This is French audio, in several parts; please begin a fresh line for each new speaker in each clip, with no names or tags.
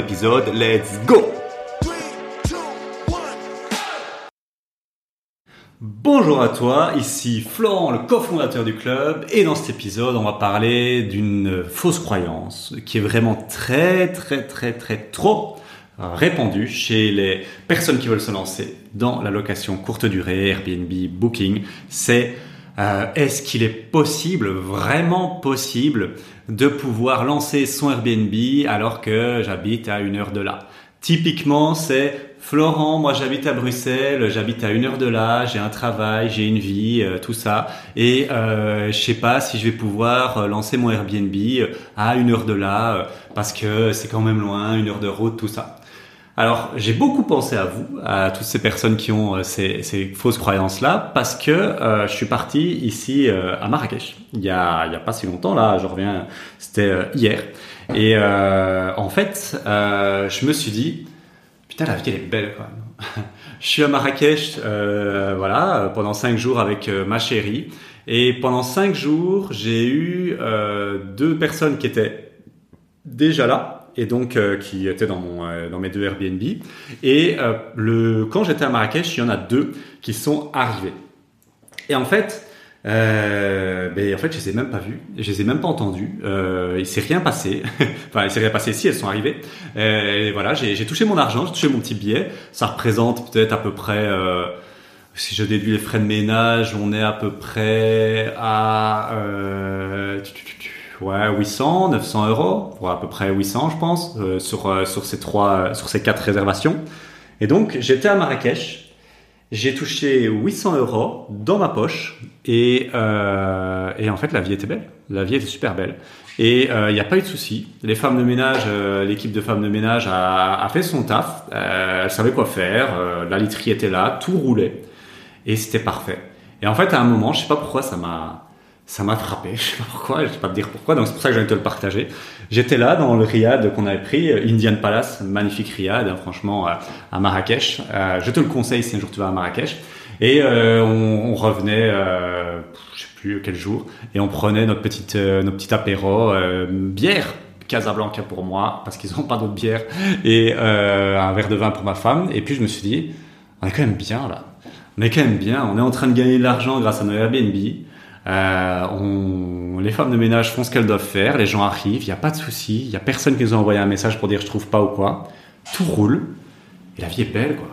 Let's go Bonjour à toi, ici Florent, le cofondateur du club, et dans cet épisode, on va parler d'une fausse croyance qui est vraiment très très très très trop répandue chez les personnes qui veulent se lancer dans la location courte durée, Airbnb, Booking. C'est euh, est-ce qu'il est possible, vraiment possible, de pouvoir lancer son Airbnb alors que j'habite à une heure de là? Typiquement, c'est Florent, moi j'habite à Bruxelles, j'habite à une heure de là, j'ai un travail, j'ai une vie, euh, tout ça, et euh, je sais pas si je vais pouvoir euh, lancer mon Airbnb à une heure de là parce que c'est quand même loin, une heure de route, tout ça. Alors, j'ai beaucoup pensé à vous, à toutes ces personnes qui ont euh, ces, fausses croyances-là, parce que euh, je suis parti ici euh, à Marrakech. Il y a, il y a pas si longtemps, là, je reviens, c'était hier. Et en fait, je me suis dit, putain, la vie elle est belle quand même. je suis à Marrakech, voilà, pendant cinq jours avec ma chérie. Et pendant cinq jours, j'ai eu deux personnes qui étaient déjà là, et donc euh, qui était euh, dans mes deux Airbnb. Et euh, quand j'étais à Marrakech, il y en a deux qui sont arrivés. Et en fait, ben, en fait, je les ai même pas vus, je les ai même pas entendus. Euh, il s'est rien passé. enfin, il s'est rien passé si elles sont arrivées. et voilà, j'ai touché mon argent, j'ai touché mon petit billet. Ça représente peut-être à peu près. si je déduis les frais de ménage, on est à peu près à ouais, 800, 900 euros, pour à peu près 800, je pense, euh, sur, euh, sur ces trois, sur ces quatre réservations. Et donc, j'étais à Marrakech, j'ai touché 800 euros dans ma poche, et, euh, et en fait, la vie était belle. La vie était super belle. Et il n'y a pas eu de souci. Les femmes de ménage, l'équipe de femmes de ménage a, a fait son taf. elle savait quoi faire. la literie était là, tout roulait, et c'était parfait. Et en fait, à un moment, je sais pas pourquoi ça m'a ça m'a frappé. Je sais pas pourquoi, je sais pas te dire pourquoi. Donc c'est pour ça que j'ai envie te le partager. J'étais là dans le riad qu'on avait pris, euh, Indian Palace, magnifique riad, hein, franchement, euh, à Marrakech. Euh, je te le conseille si un jour tu vas à Marrakech. Et on, revenait, euh, je sais plus quel jour, et on prenait notre petite, notre petit apéro, bière. Casablanca pour moi parce qu'ils n'ont pas d'autre bière et un verre de vin pour ma femme et puis je me suis dit on est quand même bien là on est quand même bien on est en train de gagner de l'argent grâce à nos Airbnb euh, on, les femmes de ménage font ce qu'elles doivent faire, les gens arrivent, il n'y a pas de souci, il n'y a personne qui nous a envoyé un message pour dire je trouve pas ou quoi. Tout roule et la vie est belle quoi.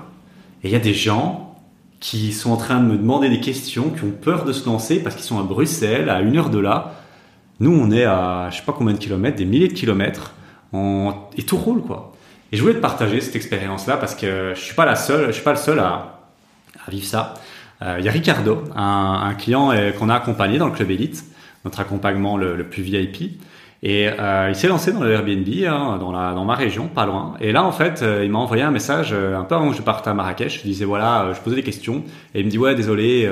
Et il y a des gens qui sont en train de me demander des questions, qui ont peur de se lancer parce qu'ils sont à Bruxelles, à une heure de là. Nous, on est à je sais pas combien de kilomètres, des milliers de kilomètres, et tout roule quoi. Et je voulais te partager cette expérience-là parce que je suis pas la seule, je suis pas le seul à vivre ça. Euh, il y a Ricardo, un, un client euh, qu'on a accompagné dans le club Elite, notre accompagnement le, le plus VIP. Et euh, il s'est lancé dans le Airbnb, hein, dans, la, dans ma région, pas loin. Et là, en fait, euh, il m'a envoyé un message un peu avant que je parte à Marrakech. Je disais, voilà, je posais des questions. Et il me dit, ouais, désolé,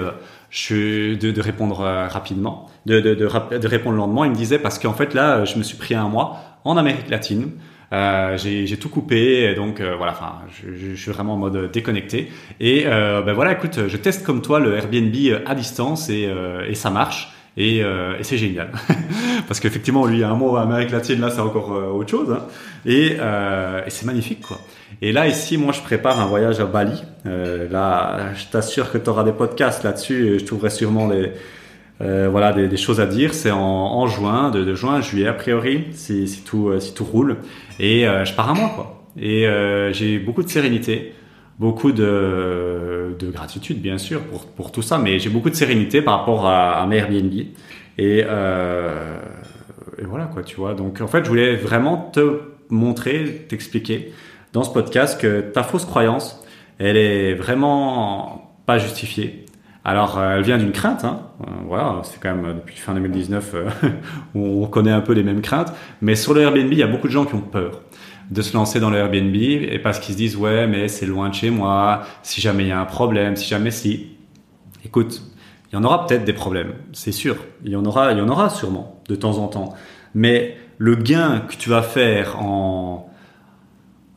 je, de, de répondre rapidement, de, de, de, de répondre lentement. Il me disait, parce qu'en fait, là, je me suis pris un mois en Amérique latine. Euh, j'ai tout coupé, donc euh, voilà, enfin, je, je, suis vraiment en mode déconnecté. Et euh, ben voilà, écoute, je teste comme toi le Airbnb à distance et, euh, et ça marche. Et, et c'est génial parce qu'effectivement lui un mot Amérique latine là c'est encore autre chose hein. et, et c'est magnifique quoi et là ici moi je prépare un voyage à Bali là je t'assure que tu auras des podcasts là-dessus je trouverai sûrement des euh, voilà, des, choses à dire. C'est en, juin, de, juin à juillet a priori, si, tout, euh, si tout roule. Et euh, je pars à moi, quoi. Et j'ai beaucoup de sérénité, beaucoup de, de gratitude, bien sûr, pour, pour tout ça, mais j'ai beaucoup de sérénité par rapport à, à mes Airbnb. Et, et voilà, quoi, tu vois. Donc, en fait, je voulais vraiment te montrer, t'expliquer dans ce podcast que ta fausse croyance, elle est vraiment pas justifiée alors, euh, elle vient d'une crainte. Hein. Euh, voilà, c'est quand même euh, depuis fin 2019, on connaît un peu les mêmes craintes. Mais sur le Airbnb, il y a beaucoup de gens qui ont peur. de se lancer dans le Airbnb et parce qu'ils se disent ouais mais c'est loin de chez moi, si jamais il y a un problème, si jamais si. Écoute, il y en aura peut-être des problèmes, c'est sûr. Il y en aura, il y en aura sûrement de temps en temps. Mais le gain que tu vas faire en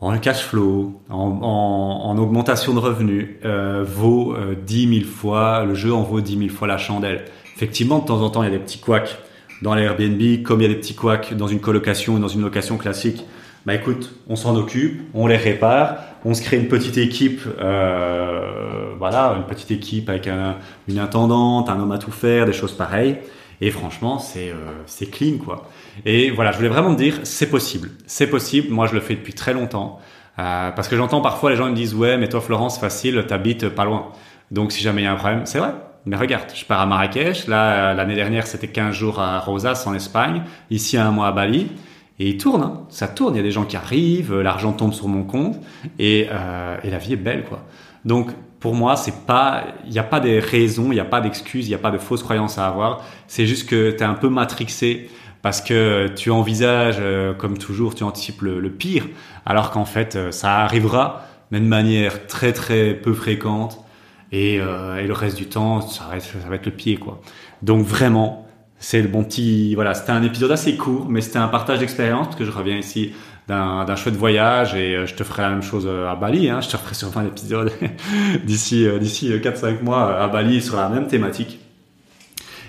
en cash flow, en, augmentation de revenus, euh, vaut euh, 10 000 fois, le jeu en vaut 10 000 fois la chandelle. Effectivement, de temps en temps, il y a des petits couacs dans les Airbnb, comme il y a des petits couacs dans une colocation ou dans une location classique. Bah écoute, on s'en occupe, on les répare, on se crée une petite équipe, euh, voilà, une petite équipe avec une intendante, un homme à tout faire, des choses pareilles. Et franchement, c'est euh, c'est clean quoi. Et voilà, je voulais vraiment te dire, c'est possible, c'est possible. Moi, je le fais depuis très longtemps euh, parce que j'entends parfois les gens me disent ouais, mais toi Florence, facile, t'habites pas loin. Donc si jamais il y a un problème, c'est vrai. Mais regarde, je pars à Marrakech. Là, l'année dernière, c'était 15 jours à Rosas en Espagne. Ici, un mois à Bali. Et il tourne, hein. ça tourne. Il y a des gens qui arrivent, l'argent tombe sur mon compte et, euh, et la vie est belle, quoi. Donc pour moi, c'est pas, il n'y a pas de raisons, il n'y a pas d'excuses, il n'y a pas de fausses croyances à avoir. C'est juste que tu es un peu matrixé parce que tu envisages, euh, comme toujours, tu anticipes le, pire, alors qu'en fait, euh, ça arrivera, mais de manière très très peu fréquente. Et, euh, et le reste du temps, ça, reste, ça va être le pied, quoi. Donc vraiment, c'est le bon petit, voilà, c'était un épisode assez court, mais c'était un partage d'expérience parce que je reviens ici d'un chouette voyage et euh, je te ferai la même chose euh, à Bali. Hein. Je te ferai sûrement un épisode d'ici euh, d'ici 4-5 mois à Bali sur la même thématique.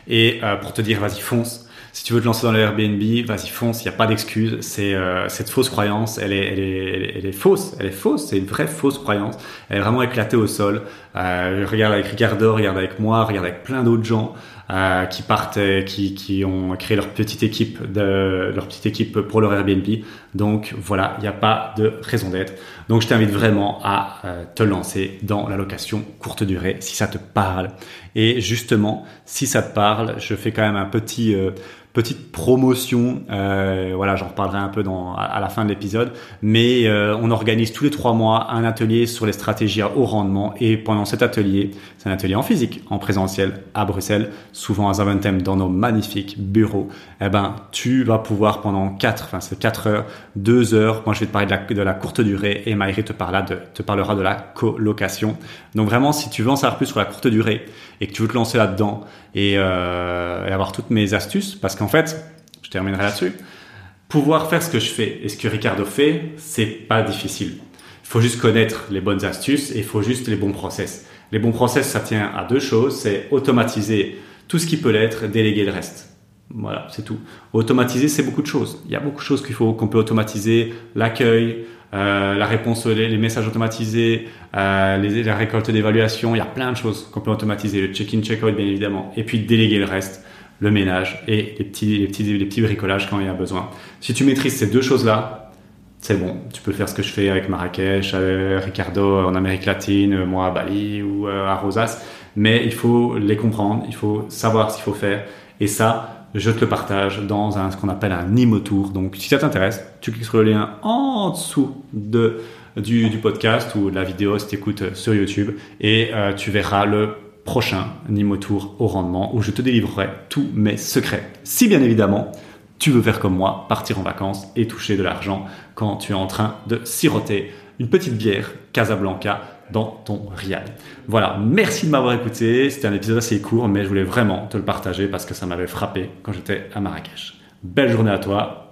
Et pour te dire, vas-y, fonce. Si tu veux te lancer dans le Airbnb, vas-y, fonce. Il n'y a pas d'excuse. C'est cette fausse croyance, elle est, elle est, elle est, fausse. Elle est fausse. C'est une vraie fausse croyance. Elle est vraiment éclatée au sol. Regarde avec Ricardo, regarde avec moi, regarde avec plein d'autres gens. Euh, qui partent, qui, qui ont créé leur petite équipe de leur petite équipe pour leur Airbnb. Donc voilà, il n'y a pas de raison d'être. Donc je t'invite vraiment à euh, te lancer dans la location courte durée si ça te parle. Et justement, si ça te parle, je fais quand même un petit euh, petite promotion. Euh, voilà, j'en reparlerai un peu dans, à, la fin de l'épisode. Mais euh, on organise tous les trois mois un atelier sur les stratégies à haut rendement. Et pendant cet atelier, c'est un atelier en physique, en présentiel, à Bruxelles, souvent à Zaventem, dans nos magnifiques bureaux. Eh ben, tu vas pouvoir pendant quatre, enfin c'est quatre heures, deux heures. Moi, je vais te parler de la, courte durée et Maïri te parlera de, te parlera de la colocation. Donc vraiment, si tu veux en savoir plus sur la courte durée et que tu veux te lancer là-dedans et, euh, et avoir toutes mes astuces, parce qu'en fait, je terminerai là-dessus, pouvoir faire ce que je fais et ce que Ricardo fait, c'est pas difficile. Il faut juste connaître les bonnes astuces et il faut juste les bons process. Les bons process, ça tient à deux choses, c'est automatiser tout ce qui peut l'être, déléguer le reste. Voilà, c'est tout. Automatiser, c'est beaucoup de choses. Il y a beaucoup de choses qu'il faut qu'on peut automatiser, l'accueil, euh, la réponse, les, messages automatisés, euh, la récolte d'évaluation. Il y a plein de choses qu'on peut automatiser. Le check-in, check-out, bien évidemment. Et puis déléguer le reste le ménage et les petits, les petits, les petits bricolages quand il y a besoin. Si tu maîtrises ces deux choses-là, c'est bon. Tu peux faire ce que je fais avec Marrakech, avec Ricardo en Amérique latine, moi à Bali ou euh, à Rosas. Mais il faut les comprendre, il faut savoir ce qu'il faut faire. Et ça, je te le partage dans un, ce qu'on appelle un Nimo Tour. Donc, si ça t'intéresse, tu cliques sur le lien en dessous de, du, podcast ou de la vidéo si tu écoutes sur YouTube et euh, tu verras le prochain Nimo Tour au rendement où je te délivrerai tous mes secrets. Si bien évidemment, tu veux faire comme moi, partir en vacances et toucher de l'argent quand tu es en train de siroter une petite bière Casablanca dans ton rial. Voilà, merci de m'avoir écouté. C'était un épisode assez court, mais je voulais vraiment te le partager parce que ça m'avait frappé quand j'étais à Marrakech. Belle journée à toi.